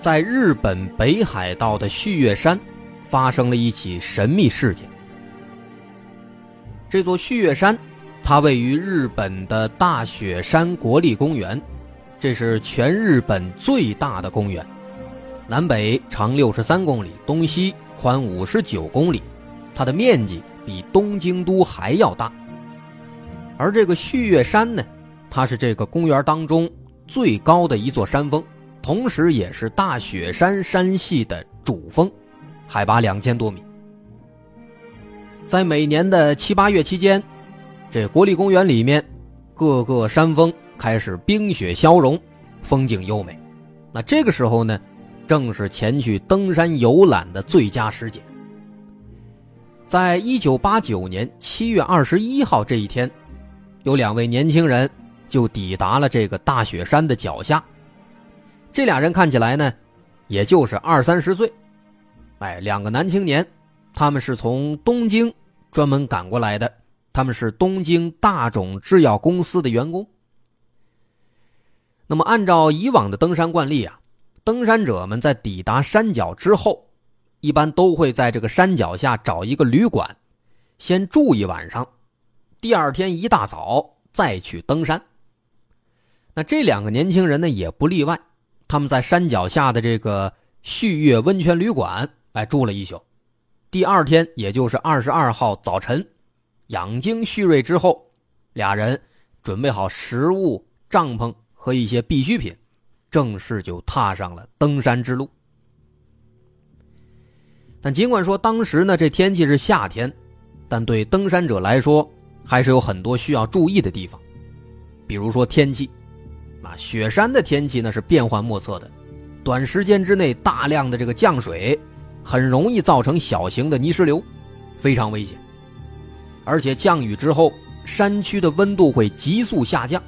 在日本北海道的旭月山，发生了一起神秘事件。这座旭月山，它位于日本的大雪山国立公园，这是全日本最大的公园，南北长六十三公里，东西宽五十九公里，它的面积比东京都还要大。而这个旭月山呢，它是这个公园当中最高的一座山峰。同时，也是大雪山山系的主峰，海拔两千多米。在每年的七八月期间，这国立公园里面各个山峰开始冰雪消融，风景优美。那这个时候呢，正是前去登山游览的最佳时节。在一九八九年七月二十一号这一天，有两位年轻人就抵达了这个大雪山的脚下。这俩人看起来呢，也就是二三十岁，哎，两个男青年，他们是从东京专门赶过来的，他们是东京大种制药公司的员工。那么，按照以往的登山惯例啊，登山者们在抵达山脚之后，一般都会在这个山脚下找一个旅馆，先住一晚上，第二天一大早再去登山。那这两个年轻人呢，也不例外。他们在山脚下的这个旭月温泉旅馆，哎，住了一宿。第二天，也就是二十二号早晨，养精蓄锐之后，俩人准备好食物、帐篷和一些必需品，正式就踏上了登山之路。但尽管说当时呢这天气是夏天，但对登山者来说还是有很多需要注意的地方，比如说天气，啊，雪山的天气呢是变幻莫测的，短时间之内大量的这个降水，很容易造成小型的泥石流，非常危险。而且降雨之后，山区的温度会急速下降，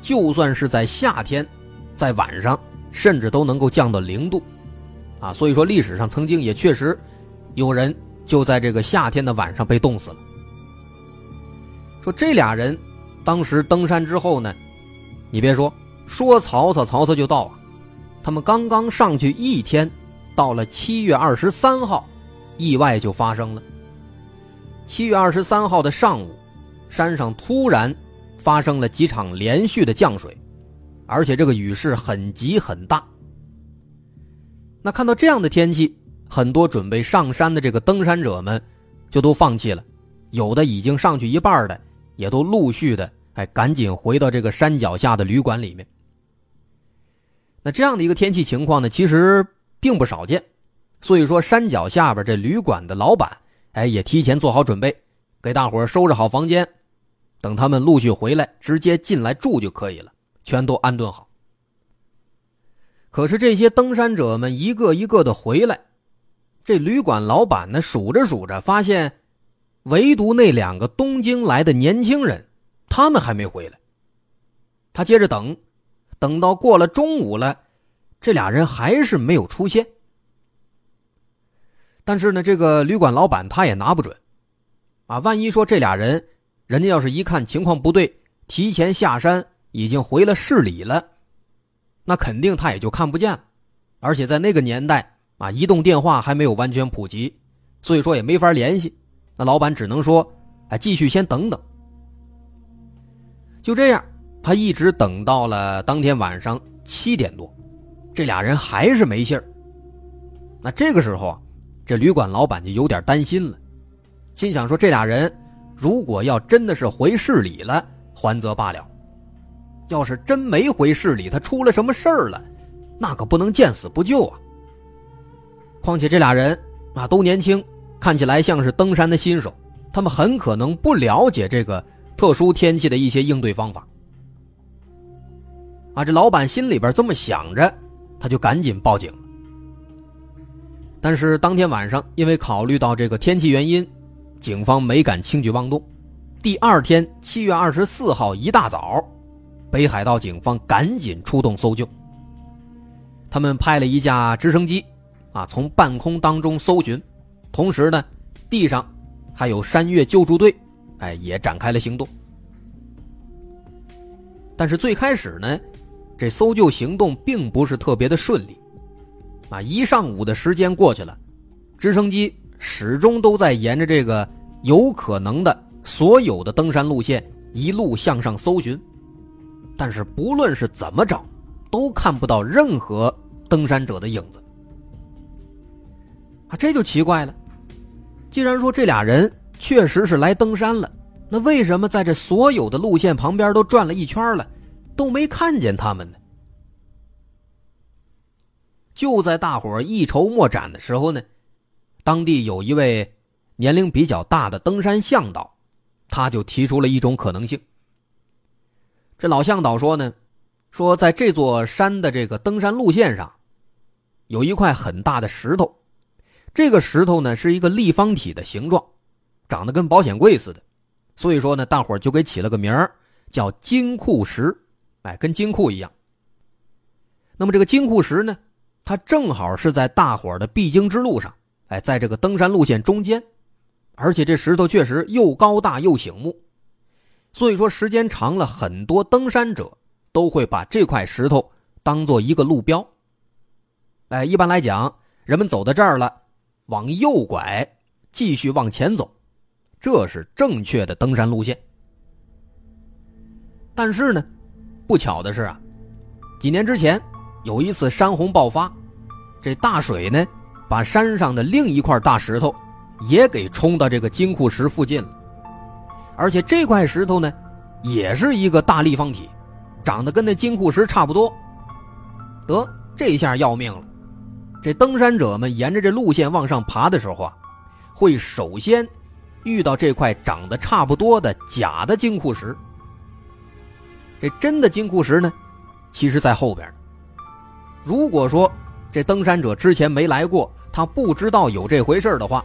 就算是在夏天，在晚上甚至都能够降到零度。啊，所以说历史上曾经也确实有人就在这个夏天的晚上被冻死了。说这俩人当时登山之后呢，你别说，说曹操曹操就到啊，他们刚刚上去一天，到了七月二十三号，意外就发生了。七月二十三号的上午，山上突然发生了几场连续的降水，而且这个雨势很急很大。那看到这样的天气，很多准备上山的这个登山者们就都放弃了，有的已经上去一半的，也都陆续的哎赶紧回到这个山脚下的旅馆里面。那这样的一个天气情况呢，其实并不少见，所以说山脚下边这旅馆的老板哎也提前做好准备，给大伙收拾好房间，等他们陆续回来，直接进来住就可以了，全都安顿好。可是这些登山者们一个一个的回来，这旅馆老板呢数着数着，发现唯独那两个东京来的年轻人，他们还没回来。他接着等，等到过了中午了，这俩人还是没有出现。但是呢，这个旅馆老板他也拿不准，啊，万一说这俩人，人家要是一看情况不对，提前下山，已经回了市里了。那肯定他也就看不见了，而且在那个年代啊，移动电话还没有完全普及，所以说也没法联系。那老板只能说：“哎，继续先等等。”就这样，他一直等到了当天晚上七点多，这俩人还是没信儿。那这个时候啊，这旅馆老板就有点担心了，心想说：“这俩人如果要真的是回市里了，还则罢了。”要是真没回市里，他出了什么事儿了，那可不能见死不救啊！况且这俩人啊都年轻，看起来像是登山的新手，他们很可能不了解这个特殊天气的一些应对方法。啊，这老板心里边这么想着，他就赶紧报警。但是当天晚上，因为考虑到这个天气原因，警方没敢轻举妄动。第二天，七月二十四号一大早。北海道警方赶紧出动搜救。他们派了一架直升机，啊，从半空当中搜寻，同时呢，地上还有山岳救助队，哎，也展开了行动。但是最开始呢，这搜救行动并不是特别的顺利，啊，一上午的时间过去了，直升机始终都在沿着这个有可能的所有的登山路线一路向上搜寻。但是不论是怎么找，都看不到任何登山者的影子。啊，这就奇怪了。既然说这俩人确实是来登山了，那为什么在这所有的路线旁边都转了一圈了，都没看见他们呢？就在大伙一筹莫展的时候呢，当地有一位年龄比较大的登山向导，他就提出了一种可能性。这老向导说呢，说在这座山的这个登山路线上，有一块很大的石头，这个石头呢是一个立方体的形状，长得跟保险柜似的，所以说呢，大伙就给起了个名儿叫金库石，哎，跟金库一样。那么这个金库石呢，它正好是在大伙的必经之路上，哎，在这个登山路线中间，而且这石头确实又高大又醒目。所以说，时间长了，很多登山者都会把这块石头当做一个路标。哎，一般来讲，人们走到这儿了，往右拐，继续往前走，这是正确的登山路线。但是呢，不巧的是啊，几年之前有一次山洪爆发，这大水呢，把山上的另一块大石头也给冲到这个金库石附近了。而且这块石头呢，也是一个大立方体，长得跟那金库石差不多。得这下要命了。这登山者们沿着这路线往上爬的时候啊，会首先遇到这块长得差不多的假的金库石。这真的金库石呢，其实在后边。如果说这登山者之前没来过，他不知道有这回事的话，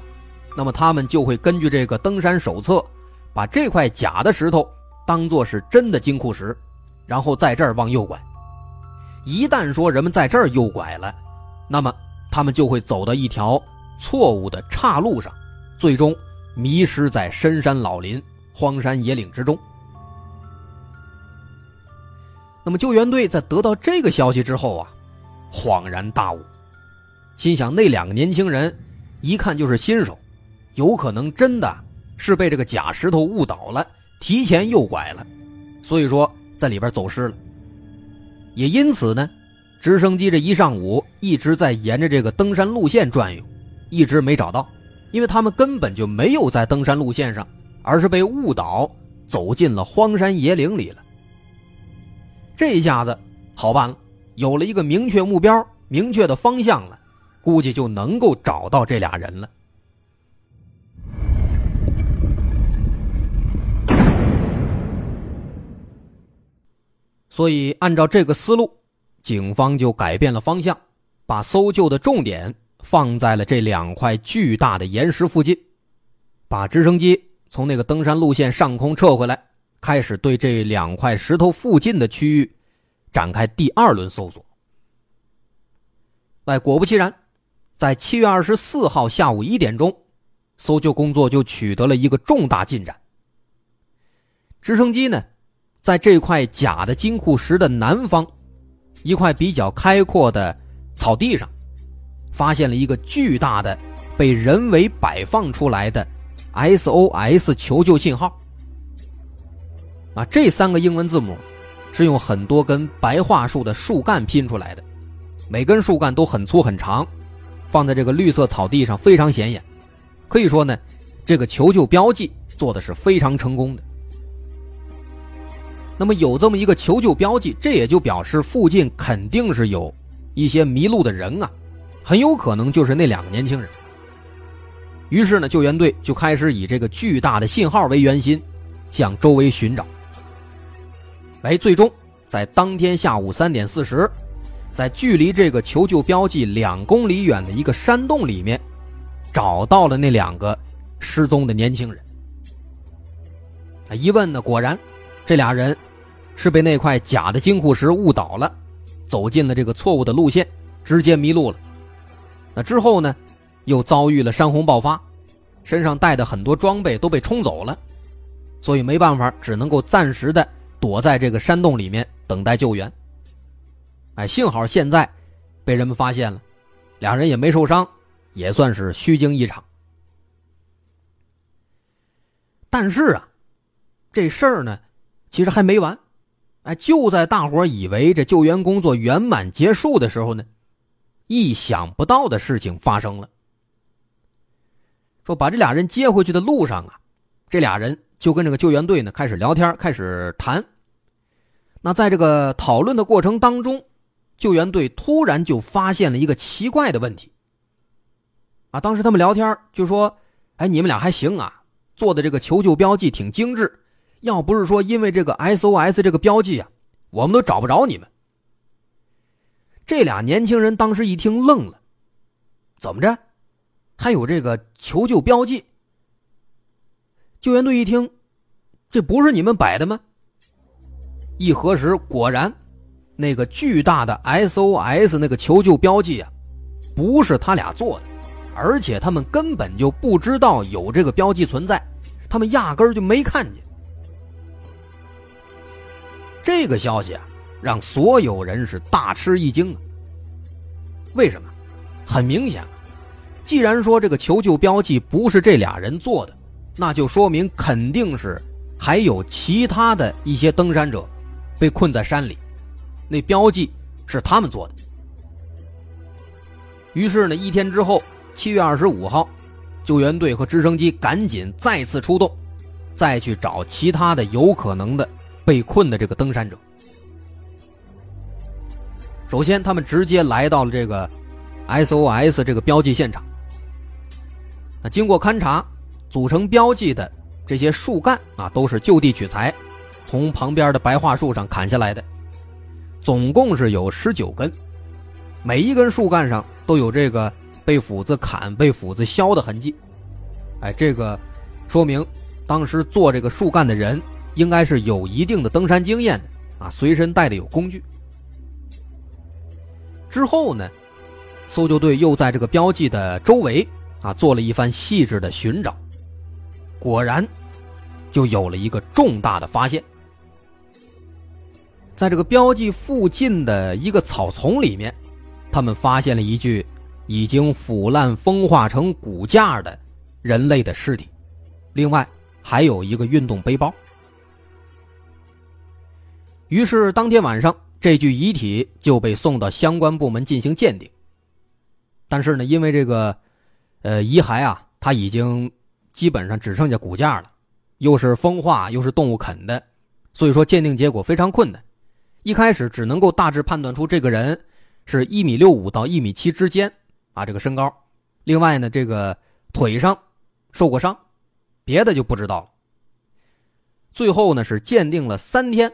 那么他们就会根据这个登山手册，把这块假的石头当做是真的金库石，然后在这儿往右拐。一旦说人们在这儿右拐了，那么他们就会走到一条错误的岔路上，最终迷失在深山老林、荒山野岭之中。那么救援队在得到这个消息之后啊，恍然大悟，心想那两个年轻人一看就是新手，有可能真的是被这个假石头误导了，提前右拐了，所以说在里边走失了。也因此呢，直升机这一上午一直在沿着这个登山路线转悠，一直没找到，因为他们根本就没有在登山路线上，而是被误导走进了荒山野岭里了。这一下子好办了，有了一个明确目标、明确的方向了，估计就能够找到这俩人了。所以，按照这个思路，警方就改变了方向，把搜救的重点放在了这两块巨大的岩石附近，把直升机从那个登山路线上空撤回来，开始对这两块石头附近的区域展开第二轮搜索。哎，果不其然，在七月二十四号下午一点钟，搜救工作就取得了一个重大进展。直升机呢？在这块假的金库石的南方，一块比较开阔的草地上，发现了一个巨大的被人为摆放出来的 SOS 求救信号。啊，这三个英文字母是用很多根白桦树的树干拼出来的，每根树干都很粗很长，放在这个绿色草地上非常显眼。可以说呢，这个求救标记做的是非常成功的。那么有这么一个求救标记，这也就表示附近肯定是有一些迷路的人啊，很有可能就是那两个年轻人。于是呢，救援队就开始以这个巨大的信号为圆心，向周围寻找。哎，最终在当天下午三点四十，在距离这个求救标记两公里远的一个山洞里面，找到了那两个失踪的年轻人。啊，一问呢，果然这俩人。是被那块假的金库石误导了，走进了这个错误的路线，直接迷路了。那之后呢，又遭遇了山洪爆发，身上带的很多装备都被冲走了，所以没办法，只能够暂时的躲在这个山洞里面等待救援。哎，幸好现在被人们发现了，俩人也没受伤，也算是虚惊一场。但是啊，这事儿呢，其实还没完。哎，就在大伙以为这救援工作圆满结束的时候呢，意想不到的事情发生了。说把这俩人接回去的路上啊，这俩人就跟这个救援队呢开始聊天，开始谈。那在这个讨论的过程当中，救援队突然就发现了一个奇怪的问题。啊，当时他们聊天就说：“哎，你们俩还行啊，做的这个求救标记挺精致。”要不是说因为这个 SOS 这个标记啊，我们都找不着你们。这俩年轻人当时一听愣了，怎么着？还有这个求救标记？救援队一听，这不是你们摆的吗？一核实，果然，那个巨大的 SOS 那个求救标记啊，不是他俩做的，而且他们根本就不知道有这个标记存在，他们压根就没看见。这个消息啊，让所有人是大吃一惊啊！为什么？很明显，既然说这个求救标记不是这俩人做的，那就说明肯定是还有其他的一些登山者被困在山里，那标记是他们做的。于是呢，一天之后，七月二十五号，救援队和直升机赶紧再次出动，再去找其他的有可能的。被困的这个登山者，首先，他们直接来到了这个 SOS 这个标记现场。那经过勘查，组成标记的这些树干啊，都是就地取材，从旁边的白桦树上砍下来的，总共是有十九根，每一根树干上都有这个被斧子砍、被斧子削的痕迹。哎，这个说明当时做这个树干的人应该是有一定的登山经验的啊，随身带的有工具。之后呢，搜救队又在这个标记的周围啊做了一番细致的寻找，果然就有了一个重大的发现。在这个标记附近的一个草丛里面，他们发现了一具已经腐烂风化成骨架的人类的尸体，另外还有一个运动背包。于是当天晚上。这具遗体就被送到相关部门进行鉴定，但是呢，因为这个，呃，遗骸啊，它已经基本上只剩下骨架了，又是风化又是动物啃的，所以说鉴定结果非常困难。一开始只能够大致判断出这个人是一米六五到一米七之间啊，这个身高。另外呢，这个腿上受过伤，别的就不知道了。最后呢，是鉴定了三天。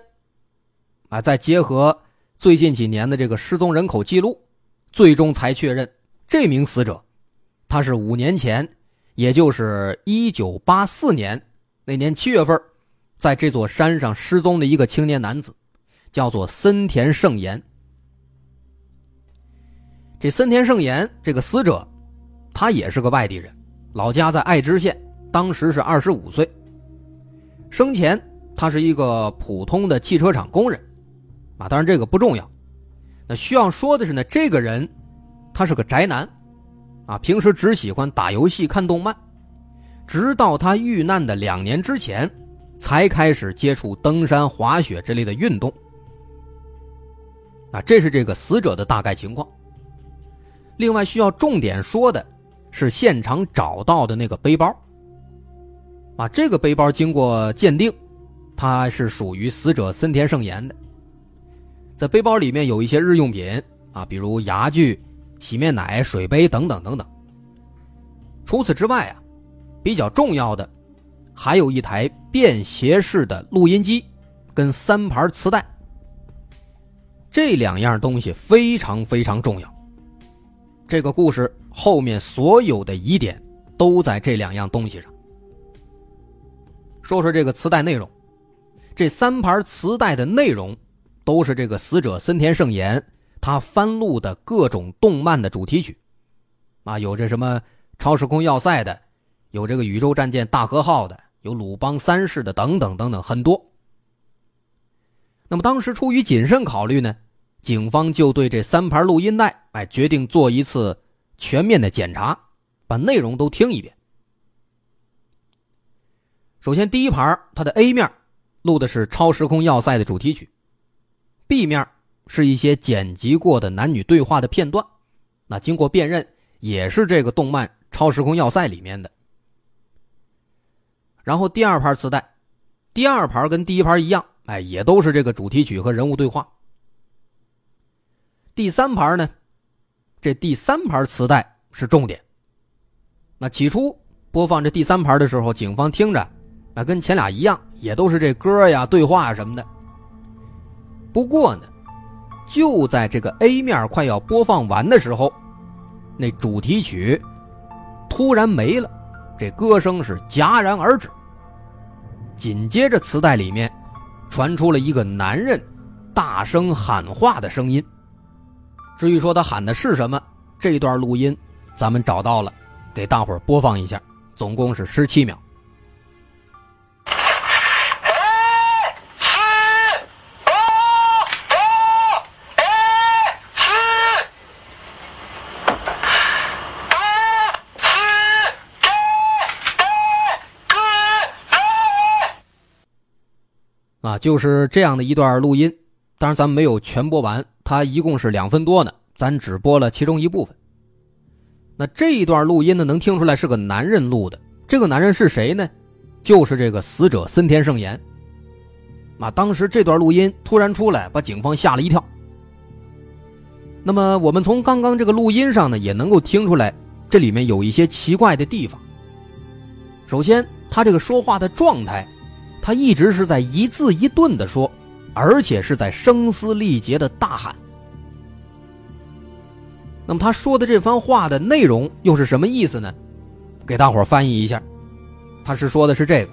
啊，再结合最近几年的这个失踪人口记录，最终才确认这名死者，他是五年前，也就是一九八四年那年七月份，在这座山上失踪的一个青年男子，叫做森田胜彦。这森田胜彦这个死者，他也是个外地人，老家在爱知县，当时是二十五岁。生前他是一个普通的汽车厂工人。啊，当然这个不重要。那需要说的是呢，这个人他是个宅男，啊，平时只喜欢打游戏、看动漫，直到他遇难的两年之前，才开始接触登山、滑雪之类的运动。啊，这是这个死者的大概情况。另外需要重点说的是，现场找到的那个背包。啊，这个背包经过鉴定，它是属于死者森田胜彦的。在背包里面有一些日用品啊，比如牙具、洗面奶、水杯等等等等。除此之外啊，比较重要的还有一台便携式的录音机跟三盘磁带。这两样东西非常非常重要。这个故事后面所有的疑点都在这两样东西上。说说这个磁带内容，这三盘磁带的内容。都是这个死者森田胜彦他翻录的各种动漫的主题曲，啊，有这什么超时空要塞的，有这个宇宙战舰大和号的，有鲁邦三世的等等等等很多。那么当时出于谨慎考虑呢，警方就对这三盘录音带，哎，决定做一次全面的检查，把内容都听一遍。首先第一盘它的 A 面录的是超时空要塞的主题曲。B 面是一些剪辑过的男女对话的片段，那经过辨认也是这个动漫《超时空要塞》里面的。然后第二盘磁带，第二盘跟第一盘一样，哎，也都是这个主题曲和人物对话。第三盘呢，这第三盘磁带是重点。那起初播放这第三盘的时候，警方听着，啊，跟前俩一样，也都是这歌呀、对话什么的。不过呢，就在这个 A 面快要播放完的时候，那主题曲突然没了，这歌声是戛然而止。紧接着，磁带里面传出了一个男人大声喊话的声音。至于说他喊的是什么，这段录音咱们找到了，给大伙播放一下，总共是十七秒。就是这样的一段录音，当然咱们没有全播完，它一共是两分多呢，咱只播了其中一部分。那这一段录音呢，能听出来是个男人录的，这个男人是谁呢？就是这个死者森田胜彦。啊，当时这段录音突然出来，把警方吓了一跳。那么我们从刚刚这个录音上呢，也能够听出来，这里面有一些奇怪的地方。首先，他这个说话的状态，他一直是在一字一顿的说，而且是在声嘶力竭的大喊。那么他说的这番话的内容又是什么意思呢？给大伙翻译一下，他是说的是这个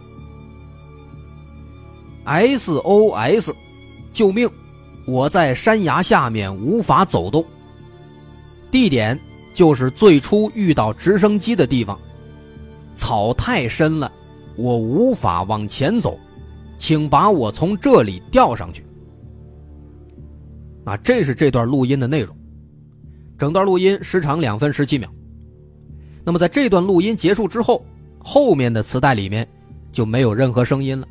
：SOS，救命！我在山崖下面无法走动。地点就是最初遇到直升机的地方。草太深了，我无法往前走，请把我从这里吊上去。啊，这是这段录音的内容。整段录音时长两分十七秒。那么在这段录音结束之后，后面的磁带里面就没有任何声音了。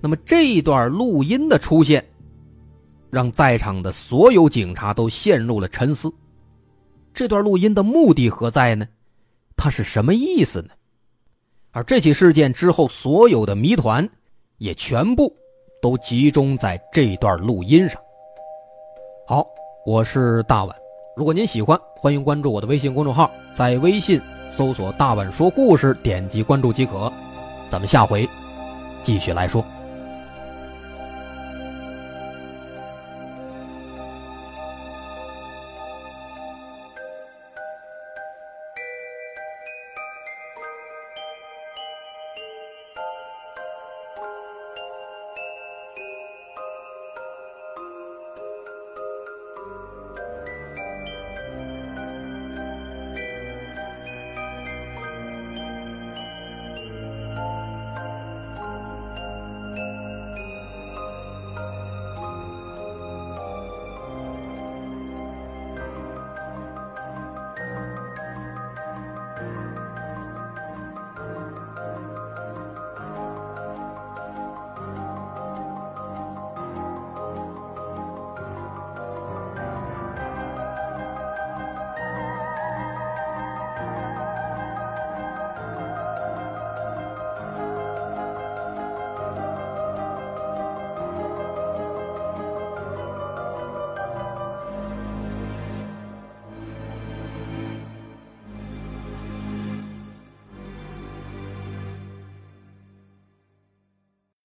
那么这一段录音的出现，让在场的所有警察都陷入了沉思。这段录音的目的何在呢？它是什么意思呢？而这起事件之后，所有的谜团也全部都集中在这段录音上。好，我是大碗。如果您喜欢，欢迎关注我的微信公众号，在微信搜索“大碗说故事”，点击关注即可。咱们下回继续来说。